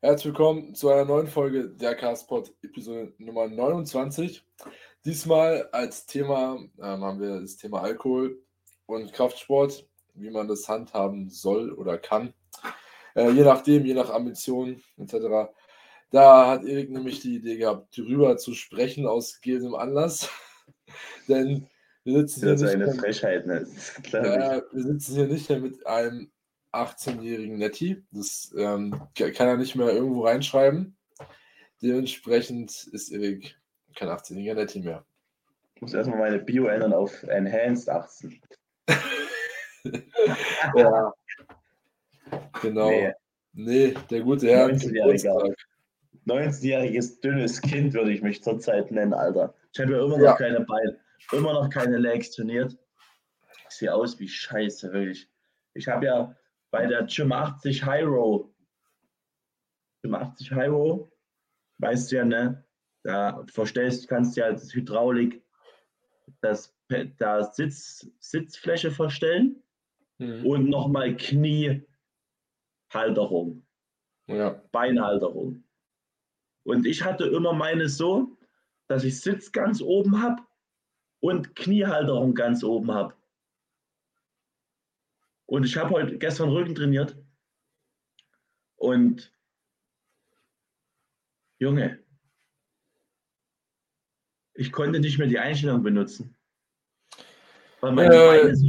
Herzlich willkommen zu einer neuen Folge der Castpod, Episode Nummer 29. Diesmal als Thema ähm, haben wir das Thema Alkohol und Kraftsport, wie man das handhaben soll oder kann. Äh, je nachdem, je nach Ambition etc. Da hat Erik nämlich die Idee gehabt, darüber zu sprechen aus gegebenen Anlass. Denn wir sitzen Das ist hier eine nicht ne? Klar. ja, wir sitzen hier nicht mehr mit einem 18-jährigen Netti. Das ähm, ka- kann er nicht mehr irgendwo reinschreiben. Dementsprechend ist Erik kein 18-jähriger Netti mehr. Ich muss erstmal meine Bio ändern auf Enhanced 18. Ja. Genau. Nee. Nee, der gute Herr. hat 19-Jähriger. Geburtstag. 19-jähriges dünnes Kind würde ich mich zurzeit nennen, Alter. Ich habe ja immer noch Ja. keine Beine, immer noch keine Legs trainiert. Ich sehe aus wie Scheiße, wirklich. Ich habe ja bei der Gym 80 High Row, Gym 80 High Row, weißt du ja, ne? Da verstellst, kannst du ja als Hydraulik das, da Sitz, Sitzfläche verstellen Mhm. und nochmal Kniehalterung. Ja. Beinhalterung. Und ich hatte immer meine so, dass ich Sitz ganz oben habe und Kniehalterung ganz oben habe. Und ich habe heute gestern Rücken trainiert. Und Junge, ich konnte nicht mehr die Einstellung benutzen. Weil meine, Äh. Beine so,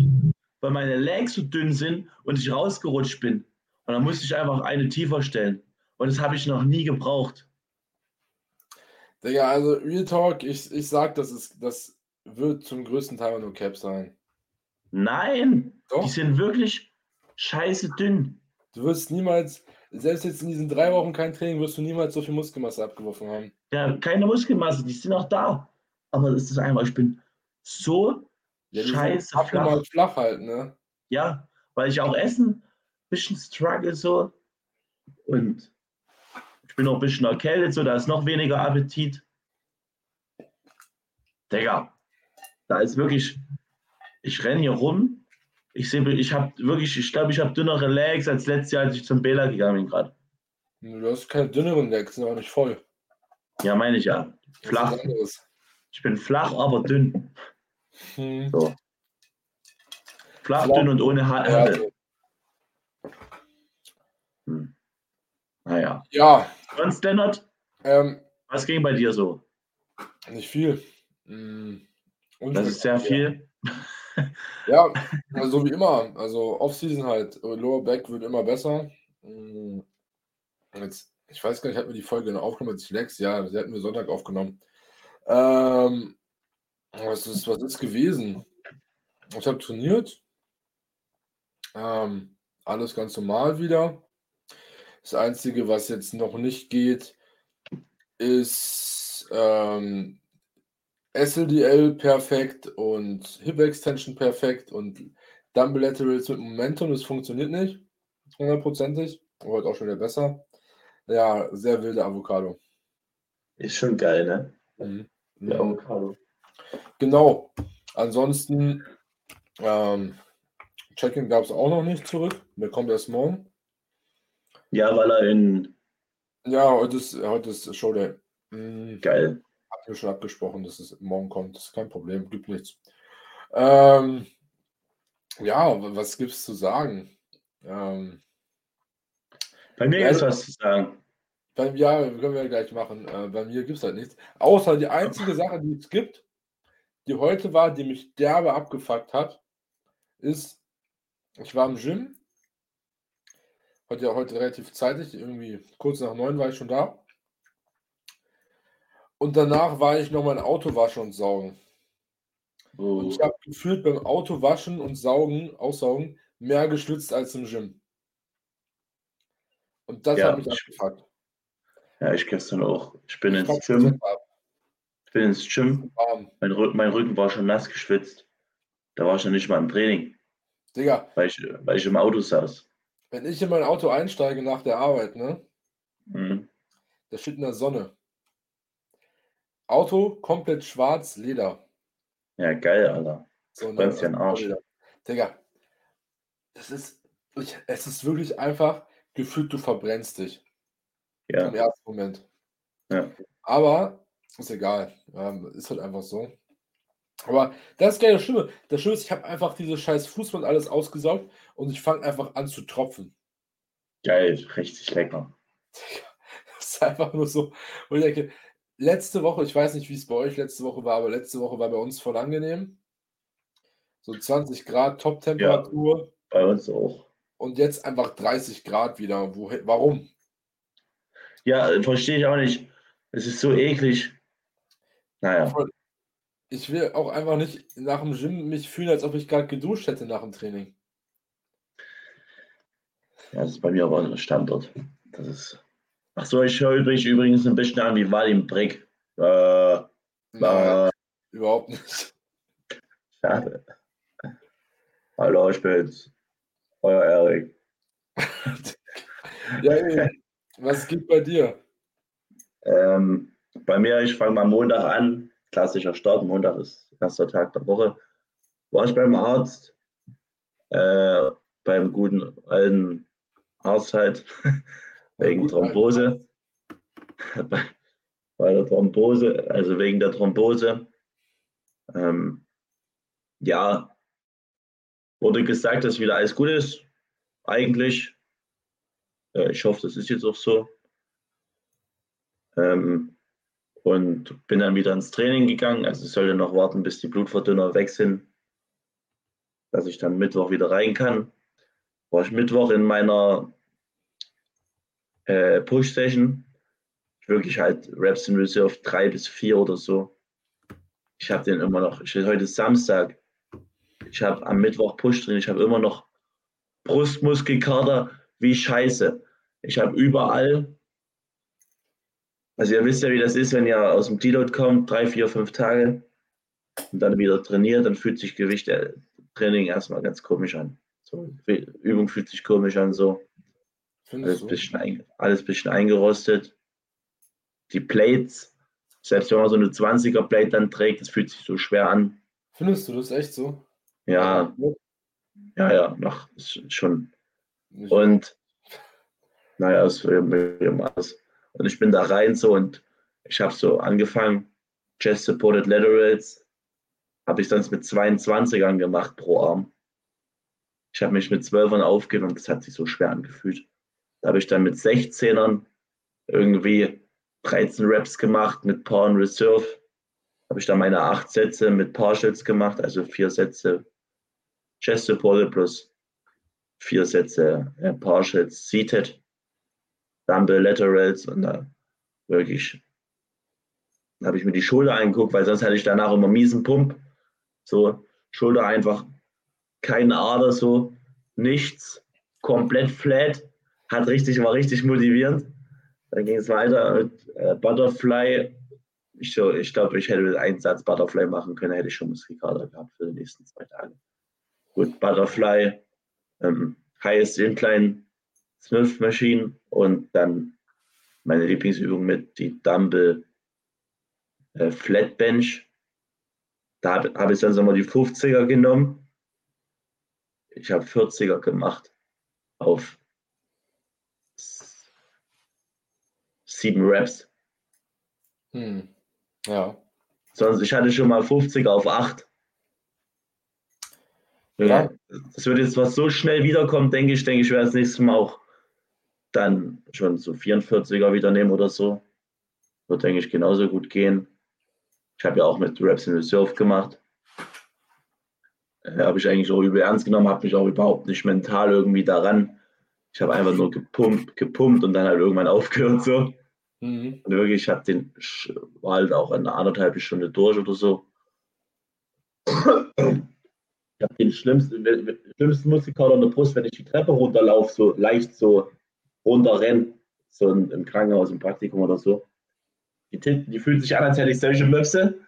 weil meine Legs so dünn sind und ich rausgerutscht bin. Und dann musste ich einfach eine tiefer stellen. Und das habe ich noch nie gebraucht. Digga, also Real Talk, ich, ich sag, das, ist, das wird zum größten Teil nur Cap sein. Nein, Doch. die sind wirklich scheiße dünn. Du wirst niemals, selbst jetzt in diesen drei Wochen kein Training, wirst du niemals so viel Muskelmasse abgeworfen haben. Ja, keine Muskelmasse, die sind auch da. Aber das ist einfach, ich bin so Ja, scheiße flach. flach halt, ne? Ja, weil ich auch essen ein bisschen struggle so. Und ich bin auch ein bisschen erkältet, so da ist noch weniger Appetit. Digga, da ist wirklich, ich renne hier rum. Ich sehe, ich habe wirklich, ich glaube, ich habe dünnere Legs als letztes Jahr, als ich zum Bela gegangen bin gerade. Du hast keine dünneren Legs, sind auch nicht voll. Ja, meine ich ja. Flach. Ich bin flach, aber dünn. Hm. So. Flach, Flach. dünn und ohne Ja, Haare. also, Hm. Naja. ja Sonst, Lennart, ähm, was ging bei dir so? nicht viel. Hm. Das ist sehr viel. Ja, also so wie immer. Also Offseason halt. Lower Back wird immer besser. Hm. Jetzt, ich weiß gar nicht, hatten wir die Folge noch aufgenommen mit Lex? Ja, sie hatten wir Sonntag aufgenommen. Ähm, was ist, was ist gewesen? Ich habe trainiert. Ähm, alles ganz normal wieder. Das Einzige, was jetzt noch nicht geht, ist ähm, SLDL perfekt und Hip Extension perfekt und Dumbbell Laterals mit Momentum. Das funktioniert nicht hundertprozentig. Heute auch schon wieder besser. Ja, sehr wilde Avocado. Ist schon geil, ne? Mhm. Der Mhm. Avocado. Genau. Ansonsten, ähm, Check-in gab es auch noch nicht zurück. Der kommt erst morgen. Ja, weil er in. Ja, heute ist, heute ist Showday. Mhm. Geil. Wir schon abgesprochen, dass es morgen kommt. Das ist kein Problem, gibt nichts. Ähm, ja, wa- was gibt's zu sagen? Ähm, Bei mir Ja, ist also- was zu sagen. Beim ja, können wir gleich machen. Äh, bei mir gibt es halt nichts. Außer die einzige Sache, die es gibt, die heute war, die mich derbe abgefuckt hat, ist, ich war im Gym. Heute ja heute relativ zeitig, irgendwie kurz nach neun war ich schon da. Und danach war ich noch mein Auto waschen und saugen. Und Oh, ich habe gefühlt beim Auto waschen und saugen, aussaugen, mehr geschwitzt als im Gym. Und das Ja, hat mich ich- abgefuckt. ja, ich gestern auch. Ich bin Ich ins Gym. Ich bin ins Gym. Mein, Rücken, mein Rücken war schon nass geschwitzt. Da war ich noch nicht mal im Training, Digga, weil ich, weil ich im Auto saß. wenn ich in mein Auto einsteige nach der Arbeit, ne, Mhm. da steht in der Sonne. Auto komplett schwarz, Leder. Ja, geil, Alter. So, ne, dir also den Arsch. Leder. Digga, das ist, ich, es ist wirklich einfach gefühlt, du verbrennst dich. Ja. Im ersten Moment. Ja. Aber ist egal. Ähm, ist halt einfach so. Aber das ist geil, das Schlimme. Das Schlimme ist, ich habe einfach diese scheiß Fußball alles ausgesaugt und ich fange einfach an zu tropfen. Geil, richtig lecker. Das ist einfach nur so. Und ich denke, letzte Woche, ich weiß nicht, wie es bei euch letzte Woche war, aber letzte Woche war bei uns voll angenehm. So 20 Grad Top-Temperatur. Bei uns auch. Und jetzt einfach 30 Grad wieder. Wo, warum? Ja, verstehe ich auch nicht. Es ist so eklig. Naja. Ich will auch einfach nicht nach dem Gym mich fühlen, als ob ich gerade geduscht hätte nach dem Training. Ja, das ist bei mir aber ein Standort. Das ist. Ach so, ich höre übrigens, übrigens ein bisschen an wie Valim Brick. Äh, Nein, überhaupt nicht. Schade. Hallo, ich bin's. Euer Erik. ja, ey, was gibt bei dir? Ähm, bei mir, ich fange mal Montag an. Klassischer Start. Montag ist erster Tag der Woche. War ich beim Arzt. Äh, beim guten alten Arzt halt. wegen Thrombose. bei, bei der Thrombose, also wegen der Thrombose. Ähm, ja, wurde gesagt, dass wieder alles gut ist. Eigentlich. Äh, ich hoffe, das ist jetzt auch so. Ähm, und bin dann wieder ins Training gegangen. Also ich sollte noch warten, bis die Blutverdünner weg sind, dass ich dann Mittwoch wieder rein kann. War ich Mittwoch in meiner äh, Push-Session. Wirklich halt Reps in Reserve 3 bis 4 oder so. Ich habe den immer noch, ich, heute ist Samstag. Ich habe am Mittwoch Push drin, ich habe immer noch Brustmuskelkater wie Scheiße. Ich habe überall, also ihr wisst ja, wie das ist, wenn ihr aus dem Deload kommt, drei, vier, fünf Tage und dann wieder trainiert, dann fühlt sich Gewicht, äh, Training erstmal ganz komisch an. So, Übung fühlt sich komisch an, so. Alles bisschen, ein, alles bisschen eingerostet. Die Plates, selbst wenn man so eine 20er Plate dann trägt, das fühlt sich so schwer an. Findest du das echt so? Ja, ja, ja, noch schon. Und naja, es alles. Und ich bin da rein so und ich habe so angefangen, Chest Supported Laterals, habe ich sonst mit 22ern gemacht pro Arm. Ich habe mich mit 12ern aufgegeben und das hat sich so schwer angefühlt. Da habe ich dann mit 16ern irgendwie 13 Reps gemacht mit and Reserve. Habe ich dann meine acht Sätze mit Partials gemacht, also vier Sätze Chest Supported plus vier Sätze äh, Partials Seated, Dumbbell Laterals und da wirklich habe ich mir die Schulter angeguckt, weil sonst hatte ich danach immer miesen Pump. So, Schulter einfach kein Ader, so nichts, komplett flat hat richtig, war richtig motivierend. Dann ging es weiter mit äh, Butterfly. Ich, so, ich glaube, ich hätte mit einem Satz Butterfly machen können, hätte ich schon Muskelkater gehabt für die nächsten zwei Tage. Gut, Butterfly, ähm, Highest Incline Smith Machine und dann meine Lieblingsübung mit die Dumbbell äh, Flat Bench. Da habe hab ich dann so mal die 50er genommen. Ich habe 40er gemacht auf sieben Raps. Hm. Ja. Sonst, ich hatte schon mal 50 auf 8. Ja. ja. Das wird jetzt was so schnell wiederkommen, denke ich, denke ich, werde das nächste Mal auch dann schon so 44er wieder nehmen oder so. Wird, denke ich, genauso gut gehen. Ich habe ja auch mit Raps in Reserve gemacht. Äh, habe ich eigentlich auch übel ernst genommen, habe mich auch überhaupt nicht mental irgendwie daran. Ich habe einfach nur gepumpt, gepumpt und dann halt irgendwann aufgehört so. Mhm. Und wirklich, ich habe den, war halt auch eine anderthalb Stunde durch oder so. Ich habe den schlimmsten, schlimmsten Muskelkater in der Brust, wenn ich die Treppe runterlaufe, so leicht so runterrenne, so im Krankenhaus, im Praktikum oder so. Die, die fühlt sich an, als hätte ich solche Möpse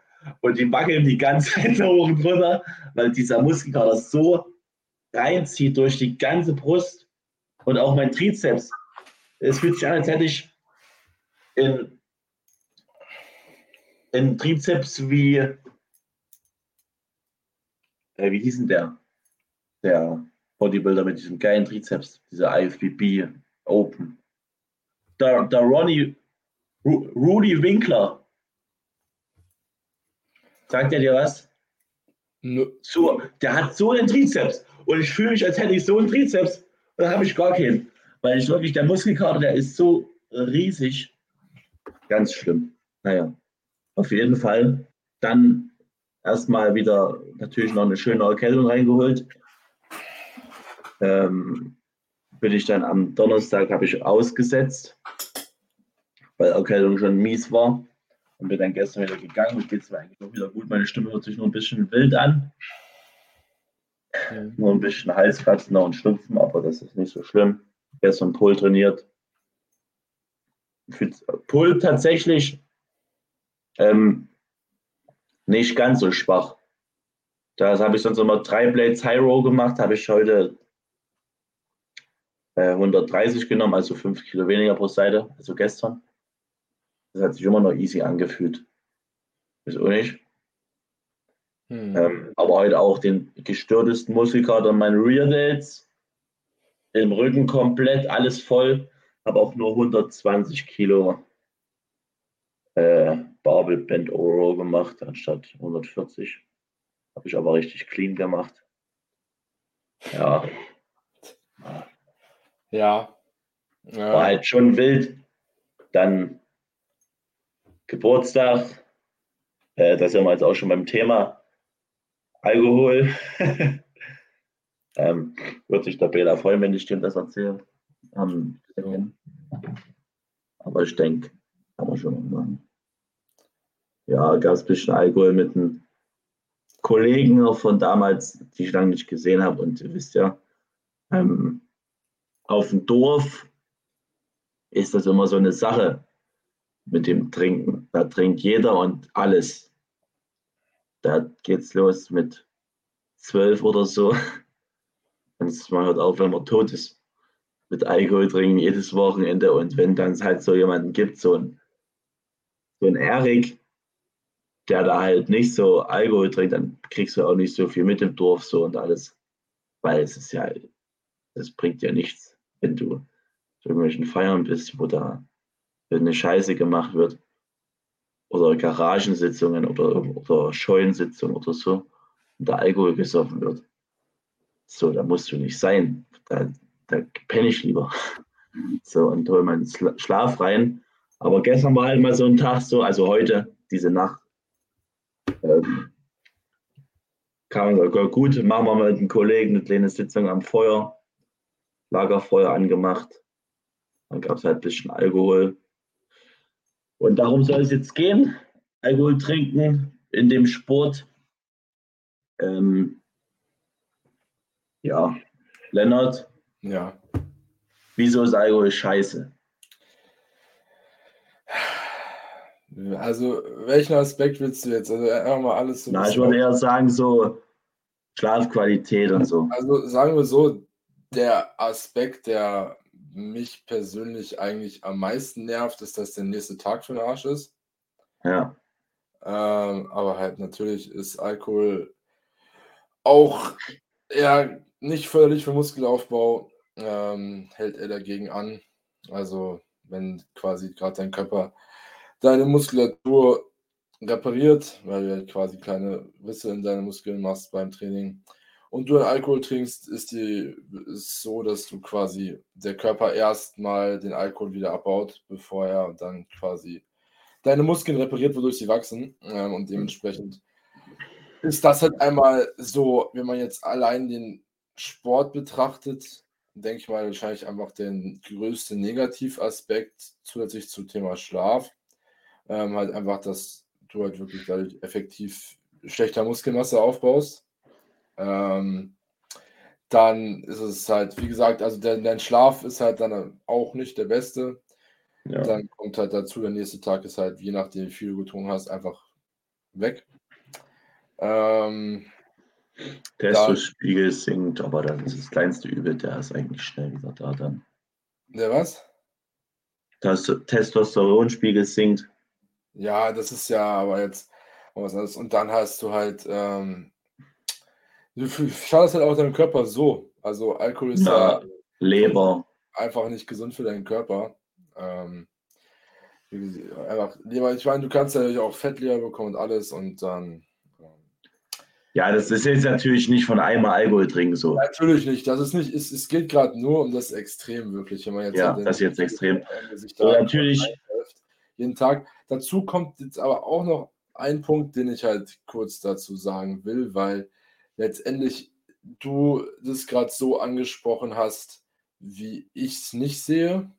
und die wackeln die ganze Zeit hoch und runter, weil dieser Muskelkater so reinzieht durch die ganze Brust und auch mein Trizeps. Es fühlt sich an, als hätte ich in, in Trizeps wie, äh, wie hieß denn der? Der Bodybuilder mit diesem geilen Trizeps, dieser IFBB Open. der, der Ronnie, Ru, Rudy Winkler. Sagt er dir was? Nö. So, der hat so einen Trizeps. Und ich fühle mich, als hätte ich so einen Trizeps. Und dann habe ich gar keinen. Weil ich wirklich, der Muskelkater, der ist so riesig. Ganz schlimm. Naja, auf jeden Fall. Dann erstmal wieder natürlich noch eine schöne Erkältung reingeholt. Ähm, bin ich dann am Donnerstag habe ich ausgesetzt, weil Erkältung schon mies war. Und bin dann gestern wieder gegangen und geht es mir eigentlich auch wieder gut. Meine Stimme hört sich nur ein bisschen wild an. Mhm. Nur ein bisschen Halskratzen und Schnupfen, aber das ist nicht so schlimm. Gestern Pol trainiert. Pol tatsächlich ähm, nicht ganz so schwach. Das habe ich sonst immer drei Blades High Row gemacht, habe ich heute äh, 130 genommen, also 5 Kilo weniger pro Seite, also gestern. Das hat sich immer noch easy angefühlt. Ist auch nicht. Hm. Ähm, aber heute auch den gestörtesten Muskelkater meine Rear Delts. Im Rücken komplett alles voll. Habe auch nur 120 Kilo äh, Barbell Band Overall gemacht, anstatt 140. Habe ich aber richtig clean gemacht. Ja. Ja. ja. War halt schon wild. Dann Geburtstag. Äh, da sind wir jetzt auch schon beim Thema Alkohol. ähm, wird sich der Bela freuen, wenn ich dir das erzähle. Ähm, aber ich denke, kann man schon machen. Ja, gab es ein bisschen Alkohol mit einem Kollegen von damals, die ich lange nicht gesehen habe. Und ihr wisst ja, ähm, auf dem Dorf ist das immer so eine Sache mit dem Trinken. Da trinkt jeder und alles. Da geht's los mit zwölf oder so. Und man hört auf, wenn man tot ist. Mit Alkohol trinken jedes Wochenende. Und wenn dann halt so jemanden gibt, so ein, so ein Erik, der da halt nicht so Alkohol trinkt, dann kriegst du auch nicht so viel mit im Dorf so und alles. Weil es ist ja, das bringt ja nichts, wenn du zu irgendwelchen Feiern bist, wo da eine Scheiße gemacht wird. Oder Garagensitzungen oder, oder Scheunensitzungen oder so. Und da Alkohol gesoffen wird. So, da musst du nicht sein. Da, da penne ich lieber. So, und hol meinen Schlaf rein. Aber gestern war halt mal so ein Tag so, also heute, diese Nacht, ähm, kann man sagen, gut, machen wir mit einem Kollegen eine kleine Sitzung am Feuer, Lagerfeuer angemacht. Dann gab es halt ein bisschen Alkohol. Und darum soll es jetzt gehen. Alkohol trinken in dem Sport. Ähm, ja, Lennart. Ja. Wieso ist Alkohol scheiße? Also, welchen Aspekt willst du jetzt? Also, einfach mal alles so. Na, ich würde eher sagen, so Schlafqualität und so. Also, sagen wir so, der Aspekt, der mich persönlich eigentlich am meisten nervt, ist, dass der nächste Tag für den Arsch ist. Ja. Ähm, aber halt natürlich ist Alkohol auch ja nicht förderlich für Muskelaufbau, ähm, hält er dagegen an. Also, wenn quasi gerade dein Körper deine Muskulatur repariert, weil du halt quasi kleine Risse in deine Muskeln machst beim Training. Und du Alkohol trinkst, ist die ist so, dass du quasi der Körper erstmal den Alkohol wieder abbaut, bevor er dann quasi deine Muskeln repariert, wodurch sie wachsen. Ähm, und dementsprechend ist das halt einmal so, wenn man jetzt allein den Sport betrachtet, denke ich mal wahrscheinlich einfach den größten Negativaspekt zusätzlich zum Thema Schlaf. Ähm, halt einfach, dass du halt wirklich dadurch effektiv schlechter Muskelmasse aufbaust. Ähm, dann ist es halt, wie gesagt, also dein, dein Schlaf ist halt dann auch nicht der beste. Ja. Dann kommt halt dazu, der nächste Tag ist halt, je nachdem, wie viel du getrunken hast, einfach weg. Ähm, Testospiegel sinkt, aber dann ist das kleinste Übel, der ist eigentlich schnell wieder da dann. Der was? Das Testosteronspiegel sinkt. Ja, das ist ja aber jetzt was anderes. Und dann hast du halt, ähm, du schadest halt auch deinem Körper so. Also Alkohol ist ja, ja Leber. einfach nicht gesund für deinen Körper. Ähm, einfach, ich meine, du kannst ja auch Fettleber bekommen und alles und dann. Ja, das ist jetzt natürlich nicht von einmal Alkohol trinken so. Natürlich nicht. Das ist nicht, es, es geht gerade nur um das Extrem, wirklich. Wenn man jetzt ja, das ist jetzt extrem. So, natürlich. Jeden Tag. Dazu kommt jetzt aber auch noch ein Punkt, den ich halt kurz dazu sagen will, weil letztendlich du das gerade so angesprochen hast, wie ich es nicht sehe.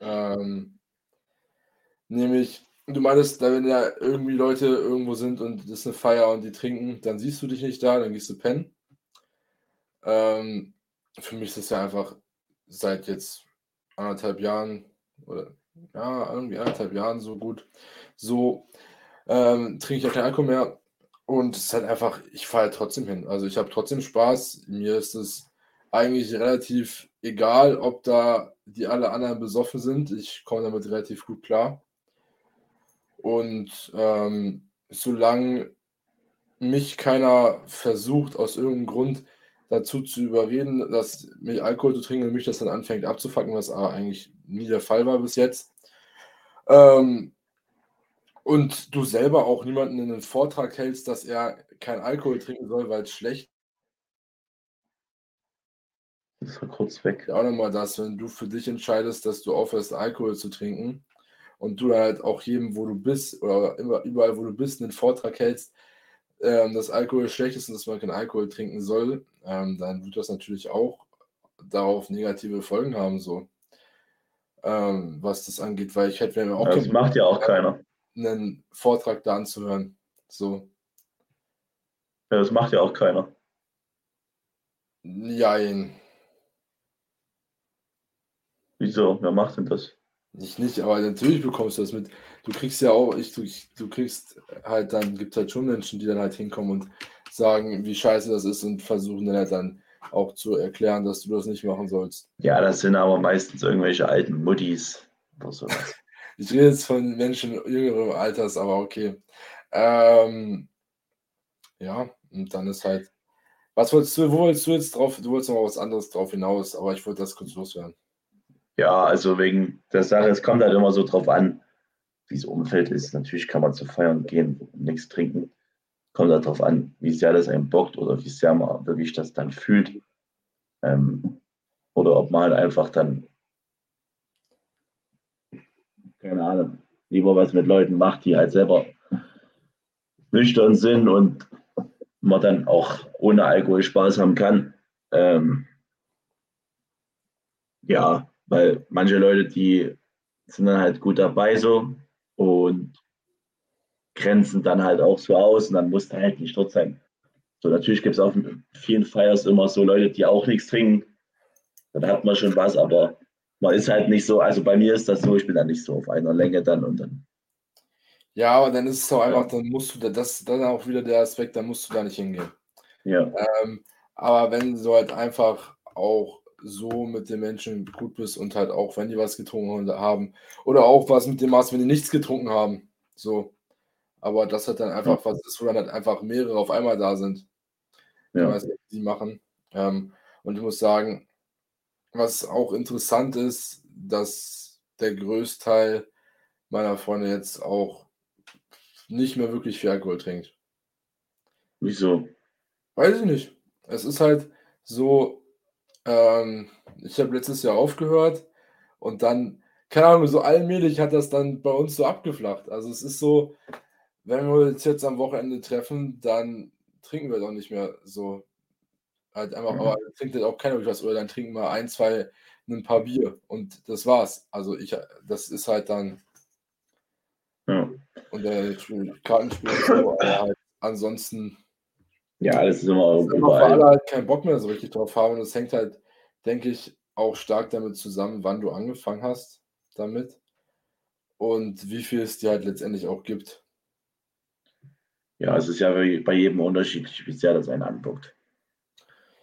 Ähm, nämlich, du meinst, wenn da irgendwie Leute irgendwo sind und das ist eine Feier und die trinken, dann siehst du dich nicht da, dann gehst du pennen. Ähm, für mich ist das ja einfach seit jetzt anderthalb Jahren oder ja, irgendwie anderthalb Jahren so gut. So ähm, trinke ich auch keinen Alkohol mehr. Und es ist halt einfach, ich fahre halt trotzdem hin. Also ich habe trotzdem Spaß. Mir ist es eigentlich relativ egal, ob da die alle anderen besoffen sind. Ich komme damit relativ gut klar. Und ähm, solange mich keiner versucht, aus irgendeinem Grund dazu zu überreden, dass mich Alkohol zu trinken und mich das dann anfängt abzufacken, was eigentlich nie der Fall war bis jetzt. Ähm, und du selber auch niemanden in den Vortrag hältst, dass er kein Alkohol trinken soll, weil es schlecht das war kurz weg. Auch nochmal das, wenn du für dich entscheidest, dass du aufhörst, Alkohol zu trinken und du halt auch jedem, wo du bist oder immer, überall, wo du bist, einen Vortrag hältst, ähm, dass Alkohol schlecht ist und dass man keinen Alkohol trinken soll, ähm, dann wird das natürlich auch darauf negative Folgen haben, so ähm, was das angeht, weil ich hätte mir auch. Ja, das macht ja auch keiner. Einen Vortrag da anzuhören. So. Ja, das macht ja auch keiner. Nein. Wieso? Wer macht denn das? Ich nicht, aber natürlich bekommst du das mit. Du kriegst ja auch, ich, du, du kriegst halt dann, gibt halt schon Menschen, die dann halt hinkommen und sagen, wie scheiße das ist und versuchen dann halt dann auch zu erklären, dass du das nicht machen sollst. Ja, das sind aber meistens irgendwelche alten Muttis oder sowas. ich rede jetzt von Menschen jüngerem Alters, aber okay. Ähm, ja, und dann ist halt. Was wolltest du, wo wolltest du jetzt drauf? Du wolltest noch was anderes drauf hinaus, aber ich wollte das kurz loswerden. Ja, also wegen der Sache, es kommt halt immer so drauf an, wie das Umfeld ist. Natürlich kann man zu feiern gehen und nichts trinken. Kommt halt drauf an, wie sehr das einen bockt oder wie sehr man wirklich das dann fühlt. Ähm, oder ob man halt einfach dann, keine Ahnung, lieber was mit Leuten macht, die halt selber nüchtern sind und man dann auch ohne Alkohol Spaß haben kann. Ähm, ja, weil manche Leute, die sind dann halt gut dabei so und grenzen dann halt auch so aus und dann muss da halt nicht dort sein. So, natürlich gibt es auf vielen Feiers immer so Leute, die auch nichts trinken. Dann hat man schon was, aber man ist halt nicht so, also bei mir ist das so, ich bin dann nicht so auf einer Länge dann und dann. Ja, aber dann ist es auch einfach, dann musst du, da, das dann auch wieder der Aspekt, dann musst du da nicht hingehen. Ja. Ähm, aber wenn du halt einfach auch so mit den Menschen gut bist und halt auch, wenn die was getrunken haben oder auch was mit dem Maß, wenn die nichts getrunken haben, so. Aber das hat dann einfach was ist, wo dann halt einfach mehrere auf einmal da sind. Ja. Weiß die machen. Ähm, und ich muss sagen, was auch interessant ist, dass der Größteil meiner Freunde jetzt auch nicht mehr wirklich viel Alkohol trinkt. Wieso? Weiß ich nicht. Es ist halt so, ähm, ich habe letztes Jahr aufgehört und dann, keine Ahnung, so allmählich hat das dann bei uns so abgeflacht. Also es ist so, wenn wir uns jetzt am Wochenende treffen, dann trinken wir doch nicht mehr so. Halt einfach, mhm. aber trinkt halt auch keiner was oder dann trinken wir ein, zwei, ein paar Bier und das war's. Also ich, das ist halt dann. Ja. Und der Kartenspiel ist so, aber halt ansonsten. Ja, das ist immer überall. Alle halt keinen Bock mehr so richtig drauf haben und das hängt halt, denke ich, auch stark damit zusammen, wann du angefangen hast damit und wie viel es dir halt letztendlich auch gibt. Ja, es ist ja bei jedem unterschiedlich, wie sehr das einen anguckt.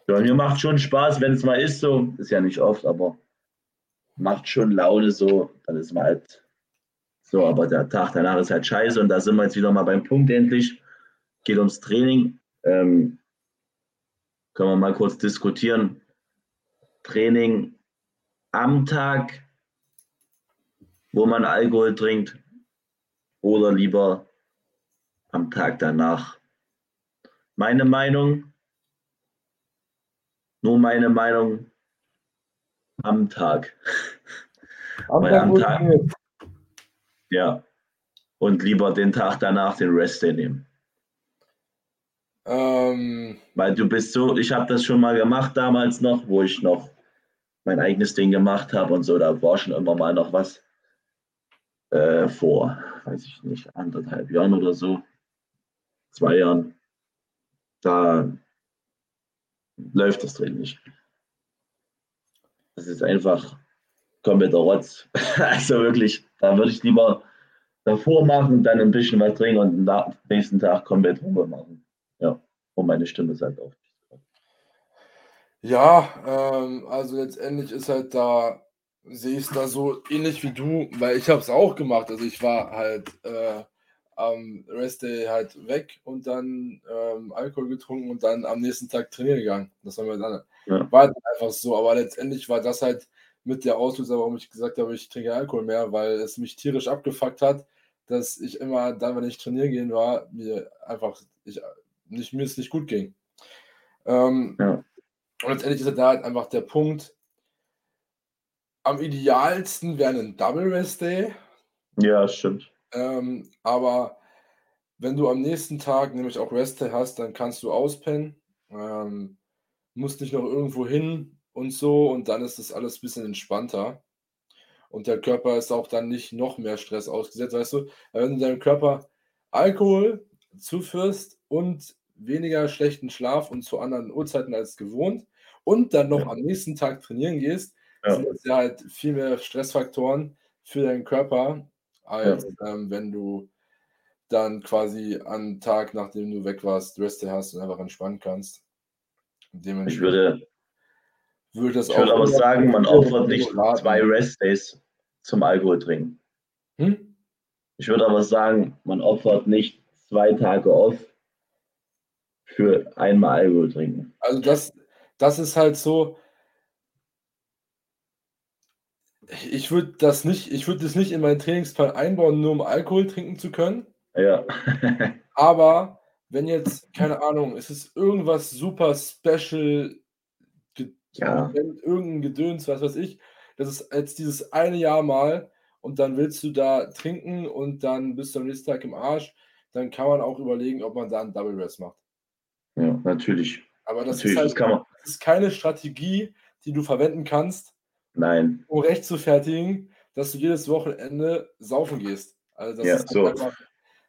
Ja, mir macht schon Spaß, wenn es mal ist, so, ist ja nicht oft, aber macht schon Laune so, dann ist man halt so, aber der Tag danach ist halt scheiße und da sind wir jetzt wieder mal beim Punkt endlich. Geht ums Training. Ähm, können wir mal kurz diskutieren. Training am Tag wo man Alkohol trinkt oder lieber am Tag danach. Meine Meinung, nur meine Meinung am Tag. Am Weil Tag, am Tag-. Ja. Und lieber den Tag danach den Rest Day nehmen. Ähm, Weil du bist so, ich habe das schon mal gemacht damals noch, wo ich noch mein eigenes Ding gemacht habe und so, da war schon immer mal noch was äh, vor, weiß ich nicht, anderthalb Jahren oder so, zwei Jahren. Da läuft das Training nicht. Das ist einfach kompletter Rotz. Also wirklich, da würde ich lieber davor machen, dann ein bisschen was trinken und am nächsten Tag komplett Ruhe machen. Ja, und meine Stimme sagt auch. ja, ähm, also letztendlich ist halt da, sehe ich es da so ähnlich wie du, weil ich habe es auch gemacht. Also ich war halt äh, am Rest Day halt weg und dann ähm, Alkohol getrunken und dann am nächsten Tag trainieren gegangen. Das war mir dann Ja. war halt einfach so, aber letztendlich war das halt mit der Auslöser, warum ich gesagt habe, ich trinke Alkohol mehr, weil es mich tierisch abgefuckt hat, dass ich immer dann, wenn ich trainieren gehen war, mir einfach ich, nicht, mir es nicht gut ging. Ähm, Ja. Und letztendlich ist da halt einfach der Punkt, am idealsten wäre ein Double Rest Day, Ja, stimmt. ähm, aber wenn du am nächsten Tag nämlich auch Rest Day hast, dann kannst du auspennen, ähm, musst nicht noch irgendwo hin und so und dann ist das alles ein bisschen entspannter. Und der Körper ist auch dann nicht noch mehr Stress ausgesetzt, weißt du? Weil wenn du deinem Körper Alkohol zuführst und weniger schlechten Schlaf und zu anderen Uhrzeiten als gewohnt und dann noch Ja. am nächsten Tag trainieren gehst, Ja. sind das ja halt viel mehr Stressfaktoren für deinen Körper, als ähm, wenn du dann quasi am Tag, nachdem du weg warst, Reste hast und einfach entspannen kannst. Ich würde, würde das ich würde aber sagen, man opfert nicht raten. zwei Rest-Days zum Alkohol trinken. Hm? Ich würde aber sagen, man opfert nicht zwei Tage off für einmal Alkohol trinken. Also das, das ist halt so. Ich würde das nicht, ich würde das nicht in meinen Trainingsplan einbauen, nur um Alkohol trinken zu können. Ja. Aber wenn jetzt, keine Ahnung, es ist irgendwas super special, Ja. irgendein Gedöns, was weiß ich, das ist jetzt dieses eine Jahr mal und dann willst du da trinken und dann bist du am nächsten Tag im Arsch, dann kann man auch überlegen, ob man da einen Double Rest macht. Ja, natürlich. Aber das natürlich, ist halt das kann man. das ist keine Strategie, die du verwenden kannst, Nein. um rechtfertigen, dass du jedes Wochenende saufen gehst. Also das Ja, ist halt so. einfach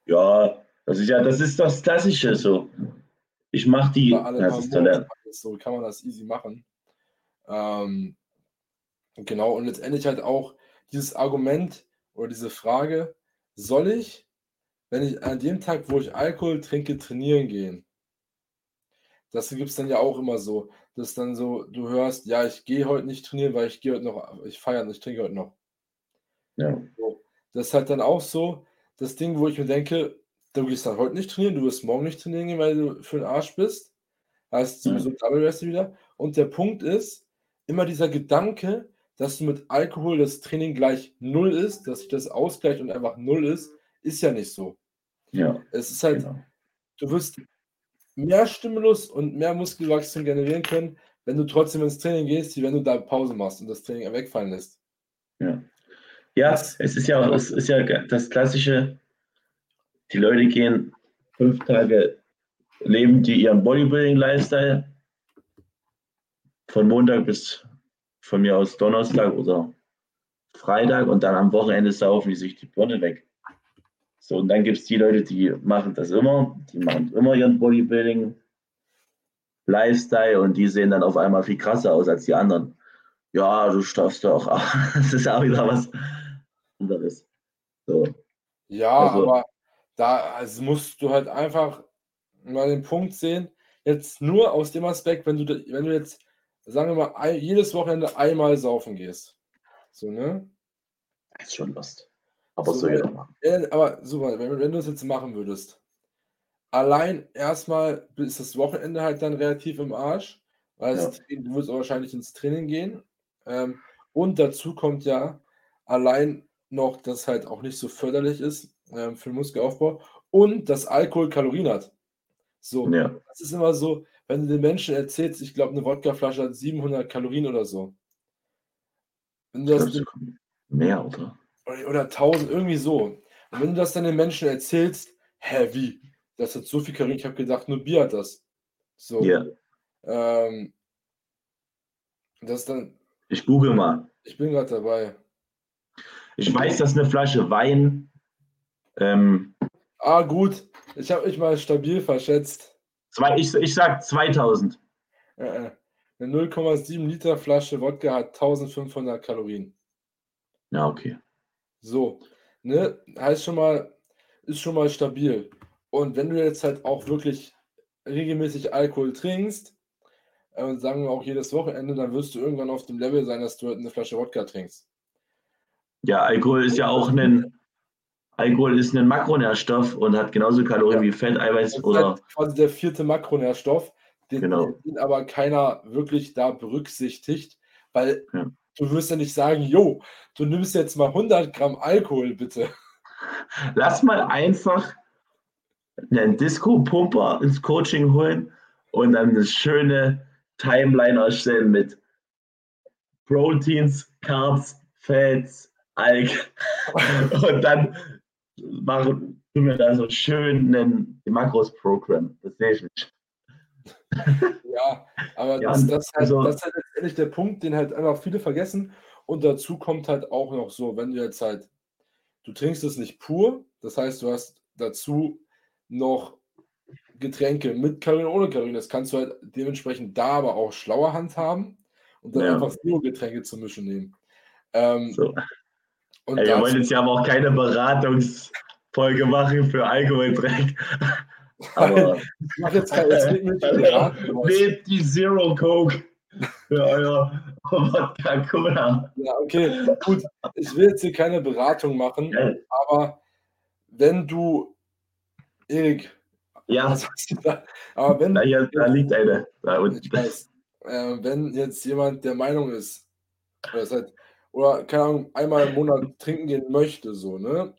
Ja, das ist ja, das ist das Klassische so. Ich mache die, alle das ist der Monate alles so kann man das easy machen. Ähm, genau, und letztendlich halt auch dieses Argument oder diese Frage, soll ich, wenn ich an dem Tag, wo ich Alkohol trinke, trainieren gehen? Das gibt es dann ja auch immer so, dass dann so, du hörst, ja, ich gehe heute nicht trainieren, weil ich gehe heute noch, ich feiere ich trinke heute noch. Ja. So. Das ist halt dann auch so das Ding, wo ich mir denke, du gehst dann heute nicht trainieren, du wirst morgen nicht trainieren gehen, weil du für den Arsch bist. Heißt sowieso Double Rest wieder. Und der Punkt ist, immer dieser Gedanke, dass du mit Alkohol das Training gleich null ist, dass sich das ausgleicht und einfach null ist, ist ja nicht so. Ja, Es ist halt, genau. du wirst mehr Stimulus und mehr Muskelwachstum generieren können, wenn du trotzdem ins Training gehst, wie wenn du da Pause machst und das Training wegfallen lässt. Ja. ja, Das- es ist ja es ist ja das Klassische, die Leute gehen fünf Tage, leben die ihren Bodybuilding-Lifestyle von Montag bis von mir aus Donnerstag oder Freitag und dann am Wochenende saufen die sich die Birne weg. So, und dann gibt es die Leute, die machen das immer, die machen immer ihren Bodybuilding-Lifestyle und die sehen dann auf einmal viel krasser aus als die anderen. Ja, du schaffst doch. Das ist auch wieder was anderes. So, Ja, Also- aber da also musst du halt einfach mal den Punkt sehen, jetzt nur aus dem Aspekt, wenn du, wenn du jetzt, sagen wir mal, jedes Wochenende einmal saufen gehst. So, ne? ist schon Lust. Aber So, jeder machen. Aber super, wenn, wenn du es jetzt machen würdest, allein erstmal ist das Wochenende halt dann relativ im Arsch, weil Ja. es, du wirst wahrscheinlich ins Training gehen. Ähm, und dazu kommt ja, allein noch, dass halt auch nicht so förderlich ist ähm, für den Muskelaufbau und dass Alkohol Kalorien hat. So, Ja. das ist immer so, wenn du den Menschen erzählst, ich glaube, eine Wodkaflasche hat 700 Kalorien oder so. Wenn du das glaub, mehr, oder? Oder oder 1000, irgendwie so. Und wenn du das dann den Menschen erzählst, hä, wie? Das hat so viel Kalorien, ich habe gedacht, nur Bier hat das. So. Ja. Ähm, das dann, Ich google mal. ich bin gerade dabei. Ich weiß, dass eine Flasche Wein ähm, Ah, gut. Ich habe mich mal stabil verschätzt. zwei, ich, ich sag 2000. Äh, äh. Eine 0,7 Liter Flasche Wodka hat 1500 Kalorien. Ja, okay. So, ne? Heißt schon mal, ist schon mal stabil. Und wenn du jetzt halt auch wirklich regelmäßig Alkohol trinkst, äh, sagen wir auch jedes Wochenende, dann wirst du irgendwann auf dem Level sein, dass du halt eine Flasche Wodka trinkst. Ja, Alkohol ist ja auch ein Alkohol ist ein Makronährstoff und hat genauso Kalorien Ja. wie Fett, Eiweiß Das ist oder halt quasi der vierte Makronährstoff, den, Genau. den aber keiner wirklich da berücksichtigt, weil Ja. Du wirst ja nicht sagen, jo, du nimmst jetzt mal 100 Gramm Alkohol, bitte. Lass mal einfach einen Disco-Pumper ins Coaching holen und dann eine schöne Timeline erstellen mit Proteins, Carbs, Fats, Alk. Und dann machen wir da so schön ein Makros-Programm. Das sehe ich nicht. Ja, aber Ja, das, das, ist halt, also- das halt letztendlich der Punkt, den halt einfach viele vergessen. Und dazu kommt halt auch noch so, wenn du jetzt halt, du trinkst es nicht pur, das heißt, du hast dazu noch Getränke mit Kalorien, ohne Kalorien. Das kannst du halt dementsprechend da aber auch schlauer handhaben und dann Ja. einfach Zero-Getränke zu mischen nehmen. Ähm, So. und Ey, wir wollen jetzt ja aber auch keine Beratungsfolge machen für Alkoholdreck. Aber ich mache jetzt keine, nehmt die Zero Coke für euer Wodka Cola. Ja, okay, gut. Ich will jetzt hier keine Beratung machen, Geil. aber wenn du, Erik, Ja? Aber wenn, da, hier, da liegt eine. Da unten. weiß, äh, wenn jetzt jemand der Meinung ist, oder, das halt, oder keine Ahnung, einmal im Monat trinken gehen möchte, so, ne?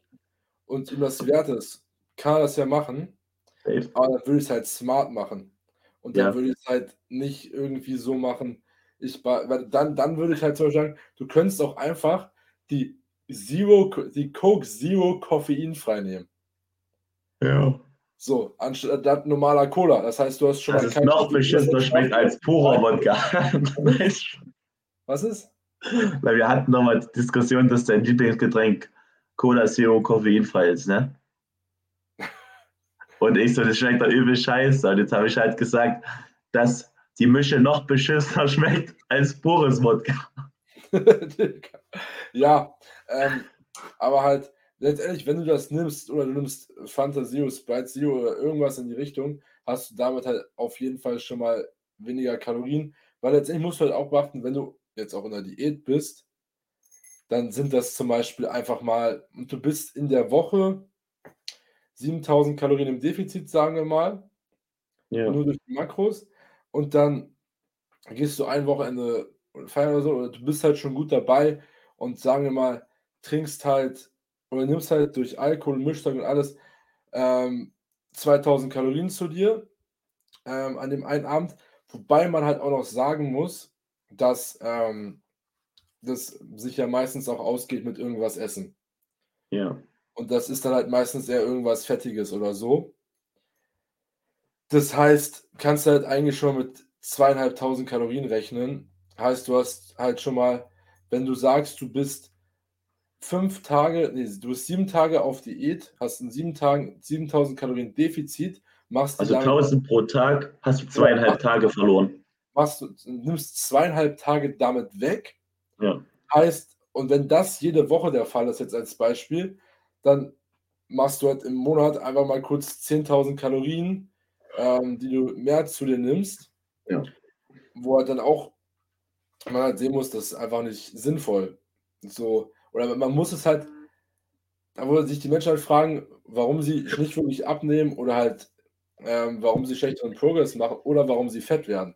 Und ihm das wert ist, kann er das ja machen, Safe. aber dann würde ich es halt smart machen. Und dann Ja. würde ich es halt nicht irgendwie so machen. Ich, weil dann, dann würde ich halt zum Beispiel sagen, du könntest auch einfach die Zero, die Coke Zero koffeinfrei nehmen. Ja. So, anstatt normaler Cola. Das heißt, du hast schon Das mal ist kein noch beschissener schmeckt als purer Wodka. Was ist? Weil wir hatten nochmal die Diskussion, dass dein Lieblingsgetränk Cola Zero koffeinfrei ist, ne? Und ich so, das schmeckt doch übel scheiße. Und jetzt habe ich halt gesagt, dass die Mische noch beschissener schmeckt als pures Wodka. ja, ähm, aber halt, letztendlich, wenn du das nimmst oder du nimmst Fanta Zero, Sprite Zero oder irgendwas in die Richtung, hast du damit halt auf jeden Fall schon mal weniger Kalorien. Weil letztendlich musst du halt auch beachten, wenn du jetzt auch in der Diät bist, dann sind das zum Beispiel einfach mal, und du bist in der Woche 7000 Kalorien im Defizit, sagen wir mal, Ja. nur durch die Makros. Und dann gehst du ein Wochenende feiern oder so, oder du bist halt schon gut dabei und sagen wir mal, trinkst halt oder nimmst halt durch Alkohol, Mischzeug und alles ähm, 2000 Kalorien zu dir ähm, an dem einen Abend. Wobei man halt auch noch sagen muss, dass ähm, das sich ja meistens auch ausgeht mit irgendwas essen. Ja. Und das ist dann halt meistens eher irgendwas Fettiges oder so. Das heißt, kannst du halt eigentlich schon mit zweieinhalbtausend Kalorien rechnen. Heißt, du hast halt schon mal, wenn du sagst, du bist fünf Tage, nee, du bist sieben Tage auf Diät, hast in sieben Tagen 7000 Kalorien Defizit, machst du Also damit- 1000 pro Tag hast du zweieinhalb Tage verloren. machst du, nimmst zweieinhalb Tage damit weg. Ja. Heißt, und wenn das jede Woche der Fall ist, jetzt als Beispiel, dann machst du halt im Monat einfach mal kurz 10.000 Kalorien, ähm, die du mehr zu dir nimmst. Ja. Wo halt dann auch man halt sehen muss, das ist einfach nicht sinnvoll. So, oder man muss es halt, da wo sich die Menschen halt fragen, warum sie nicht wirklich abnehmen oder halt, ähm, warum sie schlechteren Progress machen oder warum sie fett werden.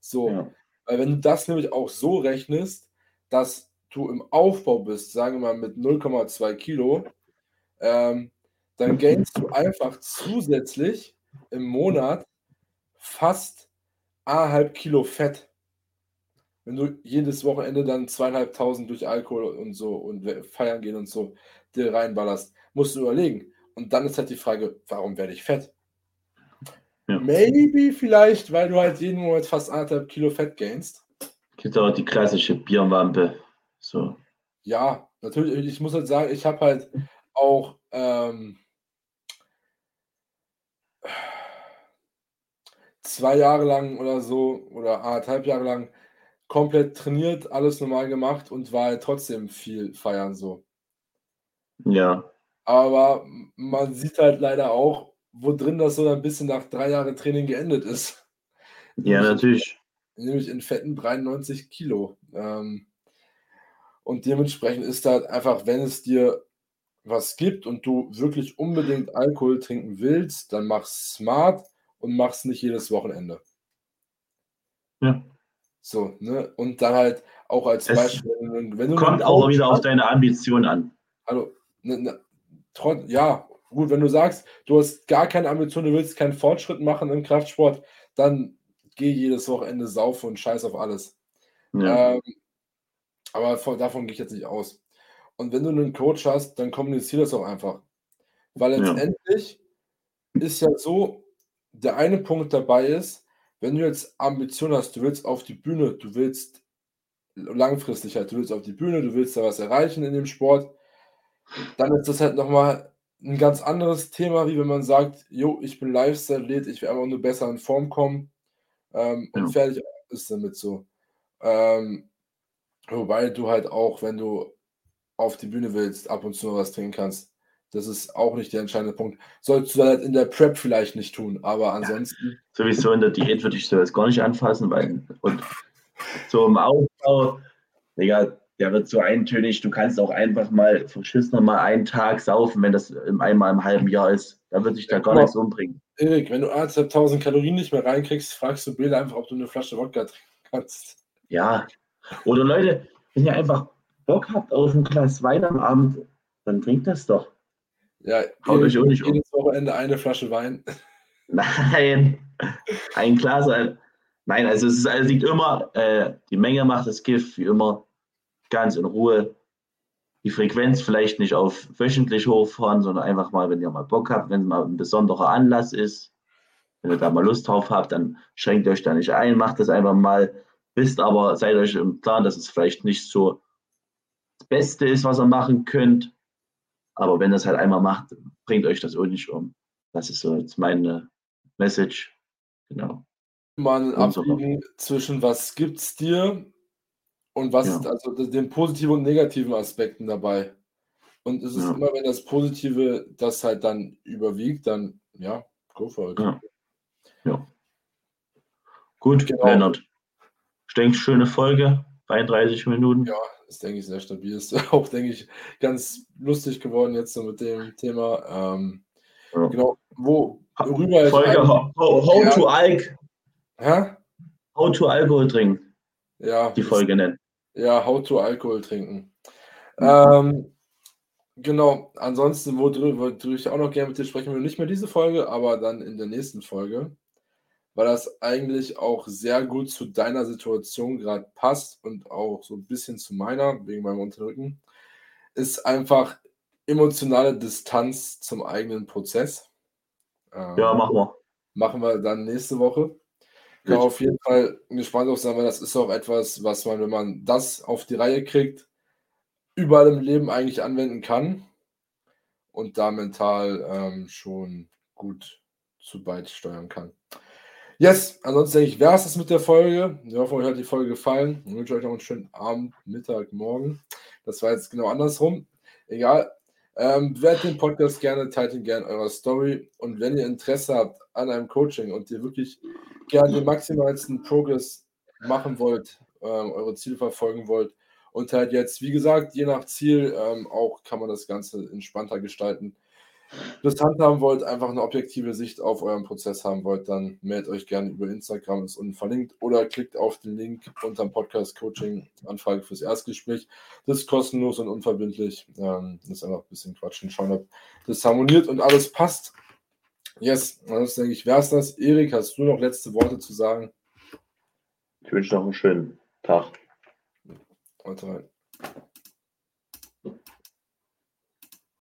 So, Ja. weil wenn du das nämlich auch so rechnest, dass du im Aufbau bist, sagen wir mal mit 0,2 Kilo, ähm, dann gainst du einfach zusätzlich im Monat fast 1,5 Kilo Fett. Wenn du jedes Wochenende dann zweieinhalbtausend durch Alkohol und so und feiern gehen und so dir reinballerst, musst du überlegen. Und dann ist halt die Frage, warum werde ich fett? Ja. Maybe vielleicht, weil du halt jeden Monat fast anderthalb Kilo Fett gainst. Gibt auch die klassische Bierwampe. So. Ja, natürlich. Ich muss halt sagen, ich habe halt auch ähm, zwei Jahre lang oder so oder anderthalb Jahre lang komplett trainiert, alles normal gemacht und war halt trotzdem viel feiern so. Ja. Aber man sieht halt leider auch, wo drin das so ein bisschen nach drei Jahren Training geendet ist. Ja, nämlich natürlich. In, nämlich in fetten 93 Kilo. Ähm, und dementsprechend ist halt einfach, wenn es dir was gibt und du wirklich unbedingt Alkohol trinken willst, dann mach smart und mach's nicht jedes Wochenende. Ja. So, ne? Und dann halt auch als es Beispiel, wenn du. Kommt auch wieder auf deine Ambition an. Also, ne, ne, ja, gut, wenn du sagst, du hast gar keine Ambition, du willst keinen Fortschritt machen im Kraftsport, dann geh jedes Wochenende saufen und scheiß auf alles. Ja. Ähm, aber von, davon gehe ich jetzt nicht aus. Und wenn du einen Coach hast, dann kommuniziere das auch einfach. Weil letztendlich ja. ist ja so, der eine Punkt dabei ist, wenn du jetzt Ambition hast, du willst auf die Bühne, du willst langfristig halt, du willst auf die Bühne, du willst da was erreichen in dem Sport, dann ist das halt nochmal ein ganz anderes Thema, wie wenn man sagt, jo, ich bin Lifestyle-Athlet, ich will einfach nur besser in Form kommen ähm, ja. und fertig ist damit so. Ähm, wobei du halt auch, wenn du auf die Bühne willst, ab und zu was trinken kannst. Das ist auch nicht der entscheidende Punkt. Solltest du halt in der Prep vielleicht nicht tun, aber ansonsten. Ja, sowieso in der Diät würde ich sowas gar nicht anfassen, weil und so im Aufbau, Digga, der wird so eintönig. Du kannst auch einfach mal verschissen mal einen Tag saufen, wenn das einmal im halben Jahr ist. Da würde ich da gar nichts umbringen. Erik, wenn du 1.500 Kalorien nicht mehr reinkriegst, fragst du Bill einfach, ob du eine Flasche Wodka trinken kannst. Ja. Oder Leute, wenn ihr einfach Bock habt auf ein Glas Wein am Abend, dann trinkt das doch. Ja, Haut euch auch nicht jedes um. Wochenende eine Flasche Wein. Nein, ein Glas. Nein, also es ist, also liegt immer, äh, die Menge macht das Gift, wie immer, ganz in Ruhe. Die Frequenz vielleicht nicht auf wöchentlich hochfahren, sondern einfach mal, wenn ihr mal Bock habt, wenn es mal ein besonderer Anlass ist, wenn ihr da mal Lust drauf habt, dann schränkt euch da nicht ein, macht das einfach mal. Wisst aber, seid euch im Plan, dass es vielleicht nicht so Beste ist, was ihr machen könnt. Aber wenn es halt einmal macht, bringt euch das auch nicht um. Das ist so jetzt meine Message. Genau. Man abwiegen zwischen was gibt es dir und was ja. ist also den positiven und negativen Aspekten dabei. Und es ist ja. immer, wenn das Positive das halt dann überwiegt, dann ja, go for it. Ja. ja. Gut, genau. Leonard. Ich denke, schöne Folge, 33 Minuten. Ja, ist, denke ich, sehr stabil. Ist auch, denke ich, ganz lustig geworden jetzt so mit dem Thema. Ähm, ja. Genau, wo, worüber Folge, how, how to Alk. Hä? How to Alkohol trinken. Ja. Die Folge nennen. Ja, How to Alkohol trinken. Mhm. Ähm, genau, ansonsten, worüber ich auch noch gerne mit dir sprechen will, nicht mehr diese Folge, aber dann in der nächsten Folge, weil das eigentlich auch sehr gut zu deiner Situation gerade passt und auch so ein bisschen zu meiner, wegen meinem Unterrücken, ist einfach emotionale Distanz zum eigenen Prozess. Ähm, ja, machen wir. Machen wir dann nächste Woche. Ja, auf jeden Fall gespannt auf sein, weil das ist auch etwas, was man, wenn man das auf die Reihe kriegt, überall im Leben eigentlich anwenden kann und da mental ähm, schon gut zu beisteuern kann. Yes, ansonsten denke ich, wäre es das mit der Folge. Ich hoffe, euch hat die Folge gefallen. Ich wünsche euch noch einen schönen Abend, Mittag, Morgen. Das war jetzt genau andersrum. Egal. Ähm, bewertet den Podcast gerne, teilt ihn gerne eurer Story. Und wenn ihr Interesse habt an einem Coaching und ihr wirklich gerne den maximalsten Progress machen wollt, ähm, eure Ziele verfolgen wollt und halt jetzt, wie gesagt, je nach Ziel ähm, auch kann man das Ganze entspannter gestalten. Das handhaben wollt, einfach eine objektive Sicht auf euren Prozess haben wollt, dann meldet euch gerne über Instagram, ist unten verlinkt, oder klickt auf den Link unter dem Podcast Coaching Anfrage fürs Erstgespräch. Das ist kostenlos und unverbindlich. Ähm, das ist einfach ein bisschen quatschen, schauen, ob das harmoniert und alles passt. Yes, das denke ich, wäre es das. Erik, hast du noch letzte Worte zu sagen? Ich wünsche noch einen schönen Tag. Heute rein.